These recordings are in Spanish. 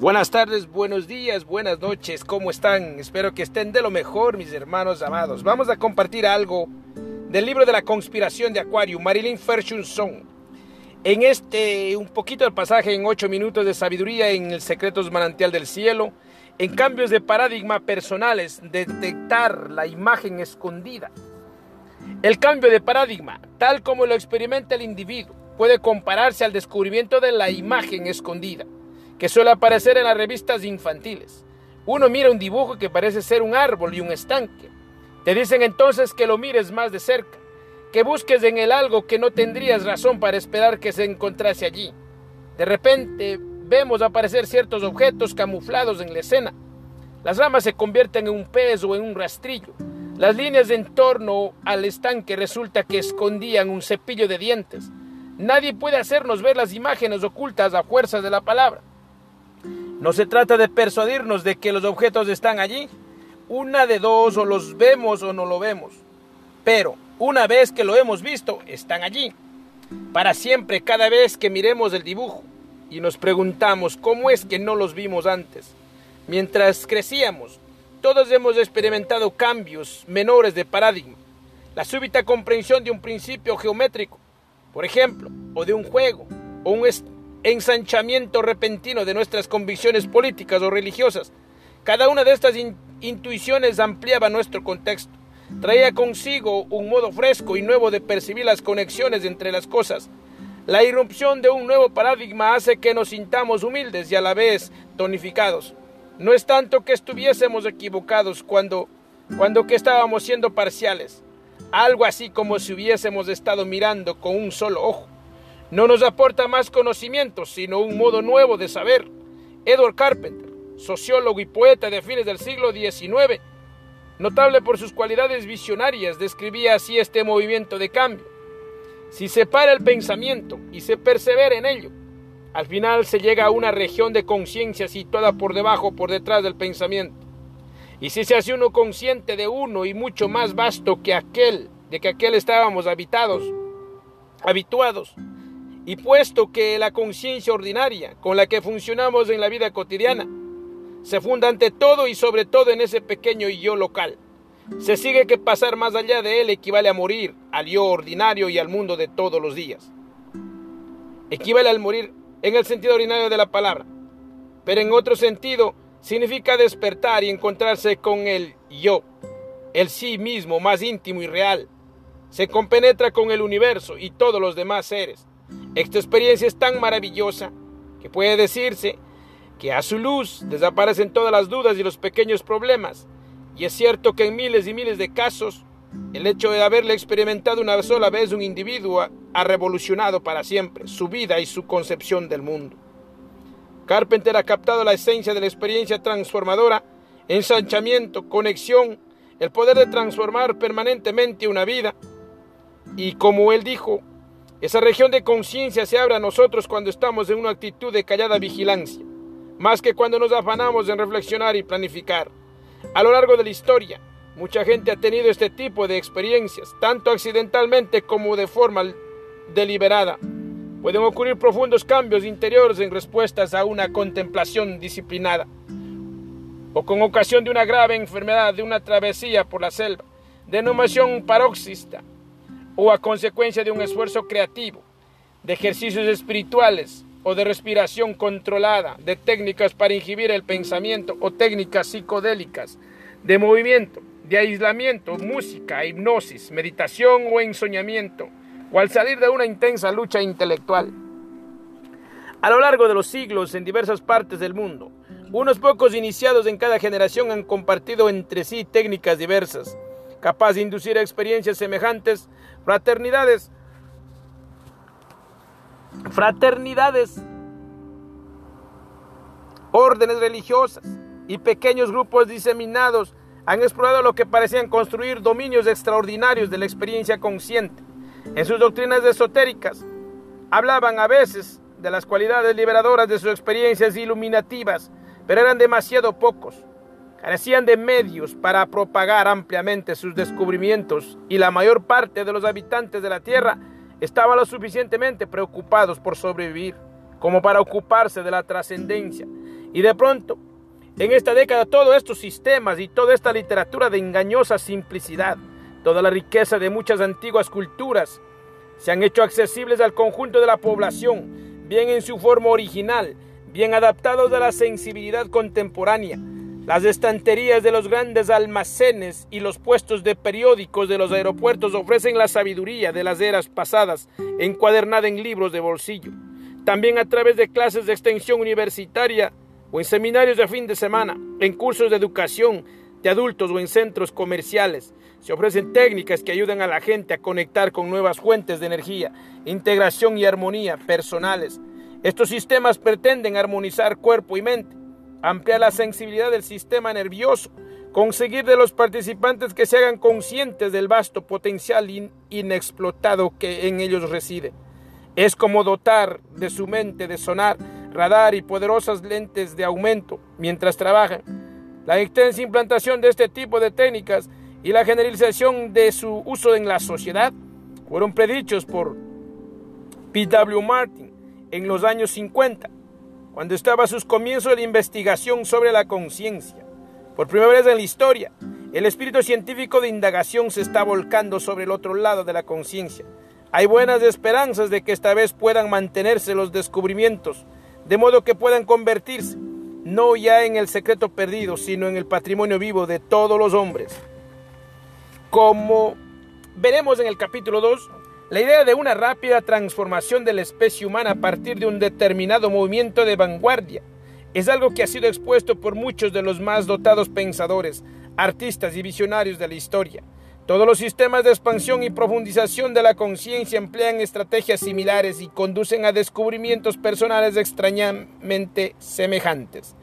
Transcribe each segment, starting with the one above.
Buenas tardes, buenos días, buenas noches, ¿cómo están? Espero que estén de lo mejor, mis hermanos amados. Vamos a compartir algo del libro de la conspiración de Acuario, Marilyn Fershunson. En este, un poquito del pasaje en ocho minutos de sabiduría en el secretos manantial del cielo, en cambios de paradigma personales, detectar la imagen escondida. El cambio de paradigma, tal como lo experimenta el individuo, puede compararse al descubrimiento de la imagen escondida que suele aparecer en las revistas infantiles. Uno mira un dibujo que parece ser un árbol y un estanque. Te dicen entonces que lo mires más de cerca, que busques en él algo que no tendrías razón para esperar que se encontrase allí. De repente vemos aparecer ciertos objetos camuflados en la escena. Las ramas se convierten en un pez o en un rastrillo. Las líneas en torno al estanque resulta que escondían un cepillo de dientes. Nadie puede hacernos ver las imágenes ocultas a fuerza de la palabra. No se trata de persuadirnos de que los objetos están allí. Una de dos, o los vemos o no lo vemos. Pero una vez que lo hemos visto, están allí. Para siempre, cada vez que miremos el dibujo y nos preguntamos cómo es que no los vimos antes. Mientras crecíamos, todos hemos experimentado cambios menores de paradigma. La súbita comprensión de un principio geométrico, por ejemplo, o de un juego, o un, ensanchamiento repentino de nuestras convicciones políticas o religiosas. Cada una de estas intuiciones ampliaba nuestro contexto, traía consigo un modo fresco y nuevo de percibir las conexiones entre las cosas. La irrupción de un nuevo paradigma hace que nos sintamos humildes y a la vez tonificados. No es tanto que estuviésemos equivocados cuando, cuando que estábamos siendo parciales, algo así como si hubiésemos estado mirando con un solo ojo no nos aporta más conocimientos, sino un modo nuevo de saber. Edward Carpenter, sociólogo y poeta de fines del siglo XIX, notable por sus cualidades visionarias, describía así este movimiento de cambio. Si se para el pensamiento y se persevera en ello, al final se llega a una región de conciencia situada por debajo, por detrás del pensamiento. Y si se hace uno consciente de uno y mucho más vasto que aquel, de que aquel estábamos habitados, habituados, y puesto que la conciencia ordinaria con la que funcionamos en la vida cotidiana se funda ante todo y sobre todo en ese pequeño yo local, se sigue que pasar más allá de él equivale a morir al yo ordinario y al mundo de todos los días. Equivale al morir en el sentido ordinario de la palabra, pero en otro sentido significa despertar y encontrarse con el yo, el sí mismo más íntimo y real. Se compenetra con el universo y todos los demás seres esta experiencia es tan maravillosa que puede decirse que a su luz desaparecen todas las dudas y los pequeños problemas. Y es cierto que en miles y miles de casos, el hecho de haberle experimentado una sola vez un individuo ha revolucionado para siempre su vida y su concepción del mundo. Carpenter ha captado la esencia de la experiencia transformadora, ensanchamiento, conexión, el poder de transformar permanentemente una vida. Y como él dijo, esa región de conciencia se abre a nosotros cuando estamos en una actitud de callada vigilancia, más que cuando nos afanamos en reflexionar y planificar. A lo largo de la historia, mucha gente ha tenido este tipo de experiencias, tanto accidentalmente como de forma deliberada. Pueden ocurrir profundos cambios interiores en respuestas a una contemplación disciplinada, o con ocasión de una grave enfermedad, de una travesía por la selva, de emoción paroxista, o a consecuencia de un esfuerzo creativo, de ejercicios espirituales o de respiración controlada, de técnicas para inhibir el pensamiento o técnicas psicodélicas, de movimiento, de aislamiento, música, hipnosis, meditación o ensoñamiento, o al salir de una intensa lucha intelectual. A lo largo de los siglos, en diversas partes del mundo, unos pocos iniciados en cada generación han compartido entre sí técnicas diversas, capaz de inducir experiencias semejantes, fraternidades, fraternidades, órdenes religiosas y pequeños grupos diseminados han explorado lo que parecían construir dominios extraordinarios de la experiencia consciente. En sus doctrinas esotéricas hablaban a veces de las cualidades liberadoras de sus experiencias iluminativas, pero eran demasiado pocos carecían de medios para propagar ampliamente sus descubrimientos y la mayor parte de los habitantes de la Tierra estaban lo suficientemente preocupados por sobrevivir como para ocuparse de la trascendencia Y de pronto, en esta década, todos estos sistemas y toda esta literatura de engañosa simplicidad, toda la riqueza de muchas antiguas culturas, se han hecho accesibles al conjunto de la población, bien en su forma original, bien adaptados a la sensibilidad contemporánea. Las estanterías de los grandes almacenes y los puestos de periódicos de los aeropuertos ofrecen la sabiduría de las eras pasadas, encuadernada en libros de bolsillo. También a través de clases de extensión universitaria o en seminarios de fin de semana, en cursos de educación de adultos o en centros comerciales, se ofrecen técnicas que ayudan a la gente a conectar con nuevas fuentes de energía, integración y armonía personales. Estos sistemas pretenden armonizar cuerpo y mente, ampliar la sensibilidad del sistema nervioso, conseguir de los participantes que se hagan conscientes del vasto potencial inexplotado que en ellos reside. Es como dotar de su mente de sonar, radar y poderosas lentes de aumento mientras trabajan. La extensa implantación de este tipo de técnicas y la generalización de su uso en la sociedad fueron predichos por P.W. Martin en los años 50, cuando estaba a sus comienzos de la investigación sobre la conciencia. Por primera vez en la historia, el espíritu científico de indagación se está volcando sobre el otro lado de la conciencia hay buenas esperanzas de que esta vez puedan mantenerse los descubrimientos, de modo que puedan convertirse no ya en el secreto perdido, sino en el patrimonio vivo de todos los hombres. Como veremos en el capítulo 2, la idea de una rápida transformación de la especie humana a partir de un determinado movimiento de vanguardia es algo que ha sido expuesto por muchos de los más dotados pensadores, artistas y visionarios de la historia. Todos los sistemas de expansión y profundización de la conciencia emplean estrategias similares y conducen a descubrimientos personales extrañamente semejantes.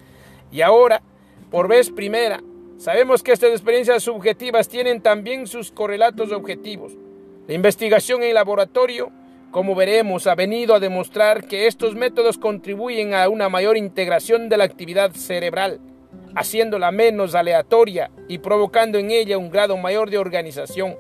Y ahora, por vez primera, sabemos que estas experiencias subjetivas tienen también sus correlatos objetivos. La investigación en laboratorio, como veremos, ha venido a demostrar que estos métodos contribuyen a una mayor integración de la actividad cerebral haciéndola menos aleatoria y provocando en ella un grado mayor de organización.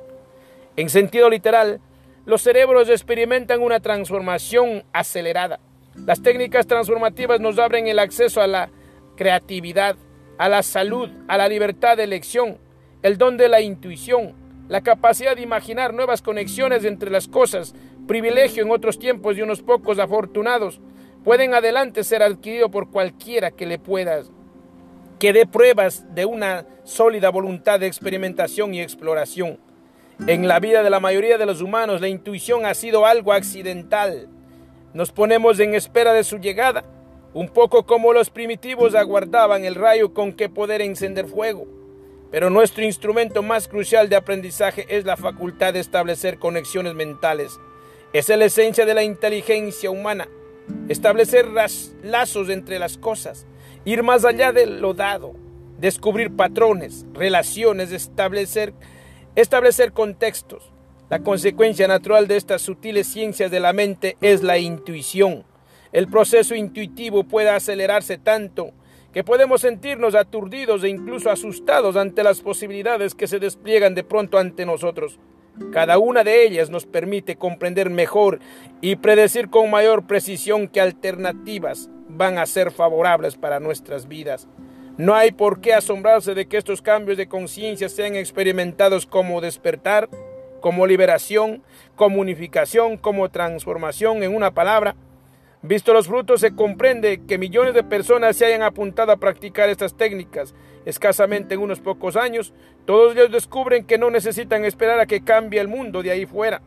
En sentido literal, los cerebros experimentan una transformación acelerada. Las técnicas transformativas nos abren el acceso a la creatividad, a la salud, a la libertad de elección, el don de la intuición, la capacidad de imaginar nuevas conexiones entre las cosas, privilegio en otros tiempos de unos pocos afortunados, pueden adelante ser adquirido por cualquiera que le pueda que dé pruebas de una sólida voluntad de experimentación y exploración. En la vida de la mayoría de los humanos la intuición ha sido algo accidental. Nos ponemos en espera de su llegada, un poco como los primitivos aguardaban el rayo con que poder encender fuego. Pero nuestro instrumento más crucial de aprendizaje es la facultad de establecer conexiones mentales. Es la esencia de la inteligencia humana, establecer lazos entre las cosas ir más allá de lo dado, descubrir patrones, relaciones, establecer, establecer contextos. La consecuencia natural de estas sutiles ciencias de la mente es la intuición. El proceso intuitivo puede acelerarse tanto que podemos sentirnos aturdidos e incluso asustados ante las posibilidades que se despliegan de pronto ante nosotros. Cada una de ellas nos permite comprender mejor y predecir con mayor precisión qué alternativas van a ser favorables para nuestras vidas. No hay por qué asombrarse de que estos cambios de conciencia sean experimentados como despertar, como liberación, como unificación, como transformación, en una palabra. Visto los frutos, se comprende que millones de personas se hayan apuntado a practicar estas técnicas. Escasamente en unos pocos años, todos ellos descubren que no necesitan esperar a que cambie el mundo de ahí fuera.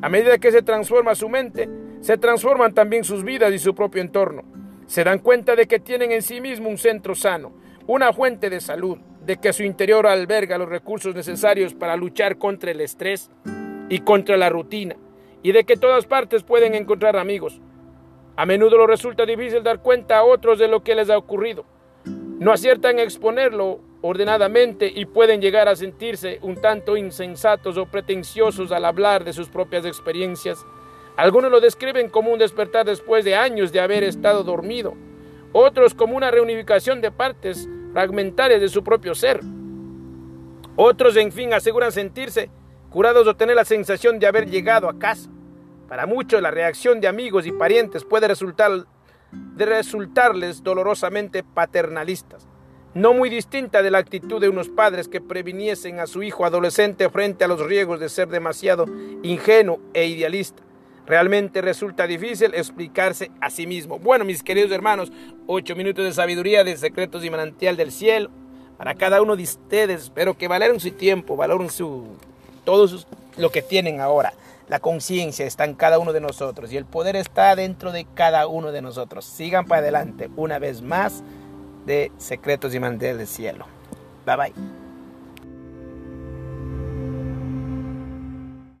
A medida que se transforma su mente, se transforman también sus vidas y su propio entorno. Se dan cuenta de que tienen en sí mismo un centro sano, una fuente de salud, de que su interior alberga los recursos necesarios para luchar contra el estrés y contra la rutina, y de que todas partes pueden encontrar amigos. A menudo les resulta difícil dar cuenta a otros de lo que les ha ocurrido. No aciertan en exponerlo ordenadamente y pueden llegar a sentirse un tanto insensatos o pretenciosos al hablar de sus propias experiencias algunos lo describen como un despertar después de años de haber estado dormido, otros como una reunificación de partes fragmentarias de su propio ser. Otros, en fin, aseguran sentirse curados o tener la sensación de haber llegado a casa. Para muchos, la reacción de amigos y parientes puede resultar resultarles dolorosamente paternalistas, no muy distinta de la actitud de unos padres que previniesen a su hijo adolescente frente a los riesgos de ser demasiado ingenuo e idealista. Realmente resulta difícil explicarse a sí mismo. Bueno, mis queridos hermanos, ocho minutos de sabiduría de secretos y manantial del cielo para cada uno de ustedes. Espero que valoren su tiempo, valoren su todo lo que tienen ahora. La conciencia está en cada uno de nosotros y el poder está dentro de cada uno de nosotros. Sigan para adelante una vez más de Secretos y Manantial del Cielo. Bye bye.